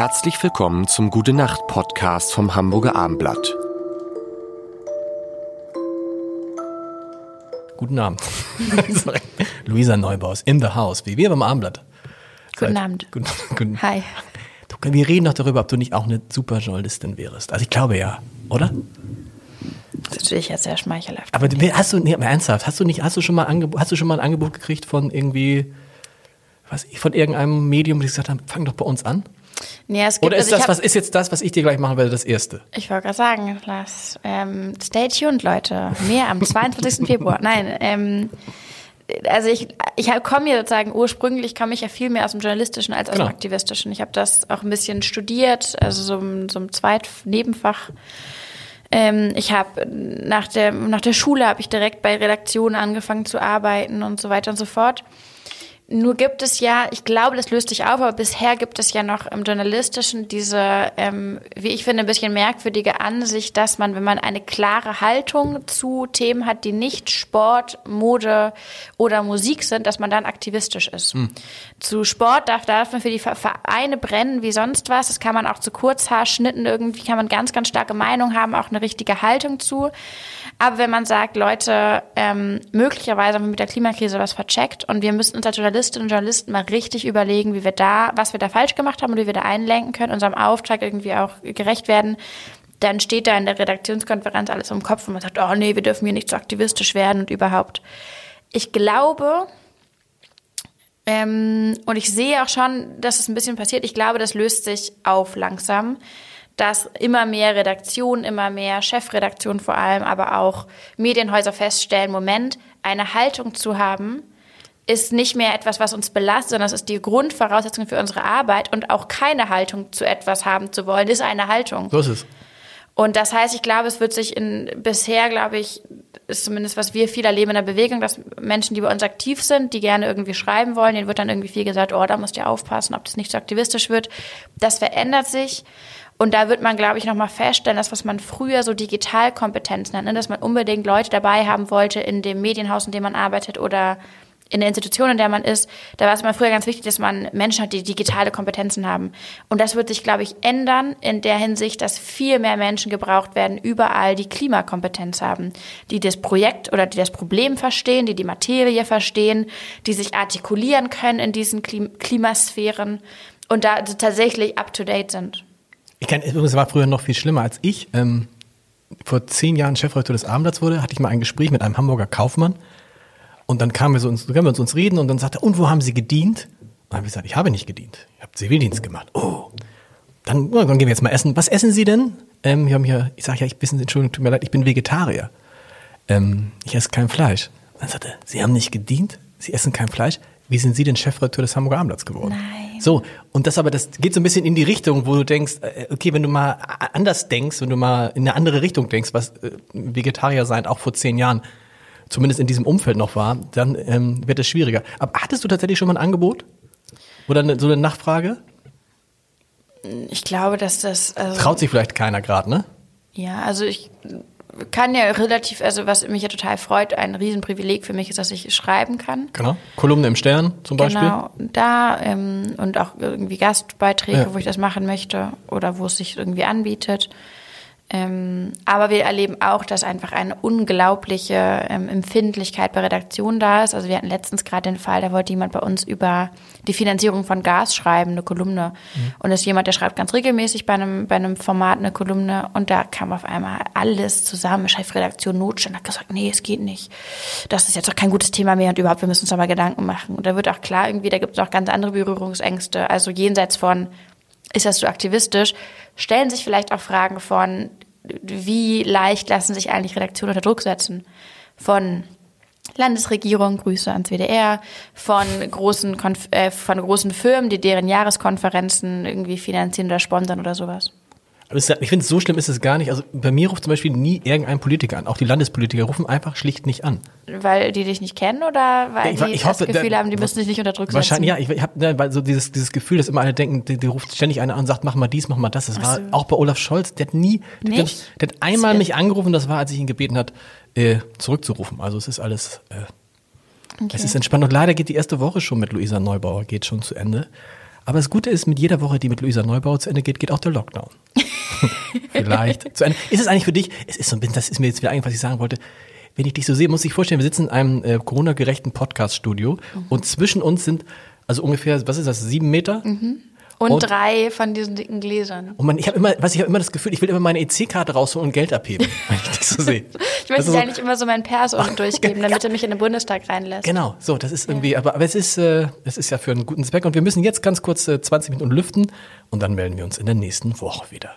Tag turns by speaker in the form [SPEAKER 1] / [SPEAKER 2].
[SPEAKER 1] Herzlich willkommen zum Gute Nacht Podcast vom Hamburger Armblatt.
[SPEAKER 2] Guten Abend. Luisa Neubaus in the house, wie wir beim Armblatt.
[SPEAKER 3] Guten Abend.
[SPEAKER 2] Guten, guten,
[SPEAKER 3] Hi.
[SPEAKER 2] Du, wir reden doch darüber, ob du nicht auch eine super Journalistin wärst. Also ich glaube ja, oder?
[SPEAKER 3] Das ist natürlich jetzt sehr schmeichelhaft.
[SPEAKER 2] Aber du- hast du, nee, aber ernsthaft, hast du nicht, hast du schon mal, hast du schon mal ein Angebot gekriegt von irgendwie, was ich, von irgendeinem Medium, die gesagt haben, fang doch bei uns an?
[SPEAKER 3] Nee, es gibt,
[SPEAKER 2] Oder ist
[SPEAKER 3] also
[SPEAKER 2] das,
[SPEAKER 3] hab-
[SPEAKER 2] was ist jetzt das, was ich dir gleich machen werde, das erste?
[SPEAKER 3] Ich wollte gerade sagen, lass, ähm, stay tuned, Leute. Mehr am 22. Februar. Nein, ähm, also ich, ich komme ja sozusagen ursprünglich komme ich ja viel mehr aus dem Journalistischen als aus
[SPEAKER 2] Genau.
[SPEAKER 3] dem Aktivistischen. Ich habe das auch ein bisschen studiert, also so, ein- so ein Zweit-Nebenfach. Ähm, ich habe nach der, nach der Schule habe ich direkt bei Redaktionen angefangen zu arbeiten und so weiter und so fort. Nur gibt es ja, ich glaube, das löst sich auf, aber bisher gibt es ja noch im Journalistischen diese, ähm, wie ich finde, ein bisschen merkwürdige Ansicht, dass man, wenn man eine klare Haltung zu Themen hat, die nicht Sport, Mode oder Musik sind, dass man dann aktivistisch ist. Zu Sport darf, darf man für die Ver- Vereine brennen wie sonst was. Das kann man auch zu Kurzhaarschnitten irgendwie, kann man ganz, ganz starke Meinung haben, auch eine richtige Haltung zu. Aber wenn man sagt, Leute, ähm, möglicherweise haben wir mit der Klimakrise was vercheckt und wir müssen uns als Journalistinnen und Journalisten mal richtig überlegen, wie wir da, was wir da falsch gemacht haben und wie wir da einlenken können, unserem Auftrag irgendwie auch gerecht werden, dann steht da in der Redaktionskonferenz alles im Kopf und man sagt, oh nee, wir dürfen hier nicht so aktivistisch werden und überhaupt. Ich glaube, ähm, und ich sehe auch schon, dass es ein bisschen passiert. Ich glaube, das löst sich auf langsam, dass immer mehr Redaktionen, immer mehr Chefredaktionen vor allem, aber auch Medienhäuser feststellen, Moment, eine Haltung zu haben, ist nicht mehr etwas, was uns belastet, sondern es ist die Grundvoraussetzung für unsere Arbeit und auch keine Haltung zu etwas haben zu wollen, ist eine Haltung.
[SPEAKER 2] So ist es.
[SPEAKER 3] Und das heißt, ich glaube, es wird sich in bisher, glaube ich, ist zumindest was wir viel erleben in der Bewegung, dass Menschen, die bei uns aktiv sind, die gerne irgendwie schreiben wollen, denen wird dann irgendwie viel gesagt, oh, da musst ihr aufpassen, ob das nicht so aktivistisch wird. Das verändert sich. Und da wird man, glaube ich, nochmal feststellen, das, was man früher so Digitalkompetenz nennt, ne? dass man unbedingt Leute dabei haben wollte in dem Medienhaus, in dem man arbeitet oder in der Institution, in der man ist, da war es immer früher ganz wichtig, dass man Menschen hat, die digitale Kompetenzen haben. Und das wird sich, glaube ich, ändern in der Hinsicht, dass viel mehr Menschen gebraucht werden, überall, die Klimakompetenz haben, die das Projekt oder die das Problem verstehen, die die Materie verstehen, die sich artikulieren können in diesen Klim Klimasphären und da tatsächlich up-to-date sind.
[SPEAKER 2] Ich kann, übrigens war früher noch viel schlimmer als ich. Ähm, vor zehn Jahren Chefredakteur des Abendblatts wurde, hatte ich mal ein Gespräch mit einem Hamburger Kaufmann. Und dann kamen wir, so uns, kamen wir uns, uns reden und dann sagte er, und wo haben Sie gedient? Und dann habe ich gesagt, ich habe nicht gedient. Ich habe Zivildienst gemacht. Oh. Dann, dann gehen wir jetzt mal essen. Was essen Sie denn? Ähm, wir haben hier, ich sage ja, ich bin, Entschuldigung, tut mir leid, ich bin Vegetarier. Ähm, ich esse kein Fleisch. Dann sagte er, Sie haben nicht gedient? Sie essen kein Fleisch? Wie sind Sie denn Chefredakteur des Hamburger Abendblatts geworden?
[SPEAKER 3] Nein.
[SPEAKER 2] So, und das aber, das geht so ein bisschen in die Richtung, wo du denkst, äh, okay, wenn du mal anders denkst, wenn du mal in eine andere Richtung denkst, was äh, Vegetarier sein auch vor zehn Jahren zumindest in diesem Umfeld noch war, dann ähm, wird es schwieriger. Aber hattest du tatsächlich schon mal ein Angebot? Oder eine, so eine Nachfrage?
[SPEAKER 3] Ich glaube, dass das. Also
[SPEAKER 2] Traut sich vielleicht keiner gerade, ne?
[SPEAKER 3] Ja, also ich kann ja relativ, also was mich ja total freut, ein Riesenprivileg für mich ist, dass ich schreiben kann.
[SPEAKER 2] Genau. Kolumne im Stern zum Beispiel.
[SPEAKER 3] Genau, da ähm, und auch irgendwie Gastbeiträge,
[SPEAKER 2] Ja.
[SPEAKER 3] wo ich das machen möchte oder wo es sich irgendwie anbietet. Ähm, aber wir erleben auch, dass einfach eine unglaubliche ähm, Empfindlichkeit bei Redaktionen da ist. Also wir hatten letztens gerade den Fall, da wollte jemand bei uns über die Finanzierung von Gas schreiben, eine Kolumne. Und das ist jemand, der schreibt ganz regelmäßig bei einem, bei einem Format eine Kolumne und da kam auf einmal alles zusammen. Chefredaktion Notstand hat gesagt, nee, es geht nicht. Das ist jetzt doch kein gutes Thema mehr und überhaupt, wir müssen uns da mal Gedanken machen. Und da wird auch klar, irgendwie, da gibt es auch ganz andere Berührungsängste. Also jenseits von, ist das so aktivistisch, stellen sich vielleicht auch Fragen von, wie leicht lassen sich eigentlich Redaktionen unter Druck setzen? Von Landesregierung, Grüße ans WDR, von großen, Konf äh, von großen Firmen, die deren Jahreskonferenzen irgendwie finanzieren oder sponsern oder sowas.
[SPEAKER 2] Ich finde, so schlimm ist es gar nicht. Also bei mir ruft zum Beispiel nie irgendein Politiker an. Auch die Landespolitiker rufen einfach schlicht nicht an.
[SPEAKER 3] Weil die dich nicht kennen oder weil
[SPEAKER 2] Ja, ich-
[SPEAKER 3] die
[SPEAKER 2] ich
[SPEAKER 3] das
[SPEAKER 2] hoffe,
[SPEAKER 3] Gefühl
[SPEAKER 2] da-
[SPEAKER 3] haben, die müssen dich nicht unter Druck
[SPEAKER 2] Wahrscheinlich, ja,
[SPEAKER 3] setzen?
[SPEAKER 2] ich, ich habe ne, so dieses, dieses Gefühl, dass immer alle denken, die, die ruft ständig einer an und sagt, mach mal dies, mach mal das. Das war
[SPEAKER 3] so.
[SPEAKER 2] auch bei Olaf Scholz, der hat nie, der, der, der hat einmal
[SPEAKER 3] Das-
[SPEAKER 2] mich angerufen, das war, als ich ihn gebeten hat, äh, zurückzurufen. Also es ist alles, äh, es ist entspannt. Und leider geht die erste Woche schon mit Luisa Neubauer, geht schon zu Ende. Aber das Gute ist, mit jeder Woche, die mit Luisa Neubauer zu Ende geht, geht auch der Lockdown. Vielleicht zu Ende. Ist es eigentlich für dich, es ist so ein bisschen, das ist mir jetzt wieder eingefallen, was ich sagen wollte. Wenn ich dich so sehe, muss ich vorstellen, wir sitzen in einem äh, Corona-gerechten Podcast-Studio
[SPEAKER 3] Mhm.
[SPEAKER 2] und zwischen uns sind, also ungefähr, was ist das, sieben Meter?
[SPEAKER 3] Und,
[SPEAKER 2] Und-
[SPEAKER 3] drei von diesen dicken Gläsern.
[SPEAKER 2] Und man, ich habe immer, was ich habe immer das Gefühl, ich will immer meine EC-Karte rausholen und Geld abheben, wenn ich dich so sehe.
[SPEAKER 3] Ich möchte
[SPEAKER 2] so-
[SPEAKER 3] eigentlich immer so meinen Pass unten durchgeben, damit er mich in den Bundestag reinlässt.
[SPEAKER 2] Genau, so, das ist irgendwie, aber, aber es ist, äh, es ist ja für einen guten Zweck und wir müssen jetzt ganz kurz äh, 20 Minuten lüften und dann melden wir uns in der nächsten Woche wieder.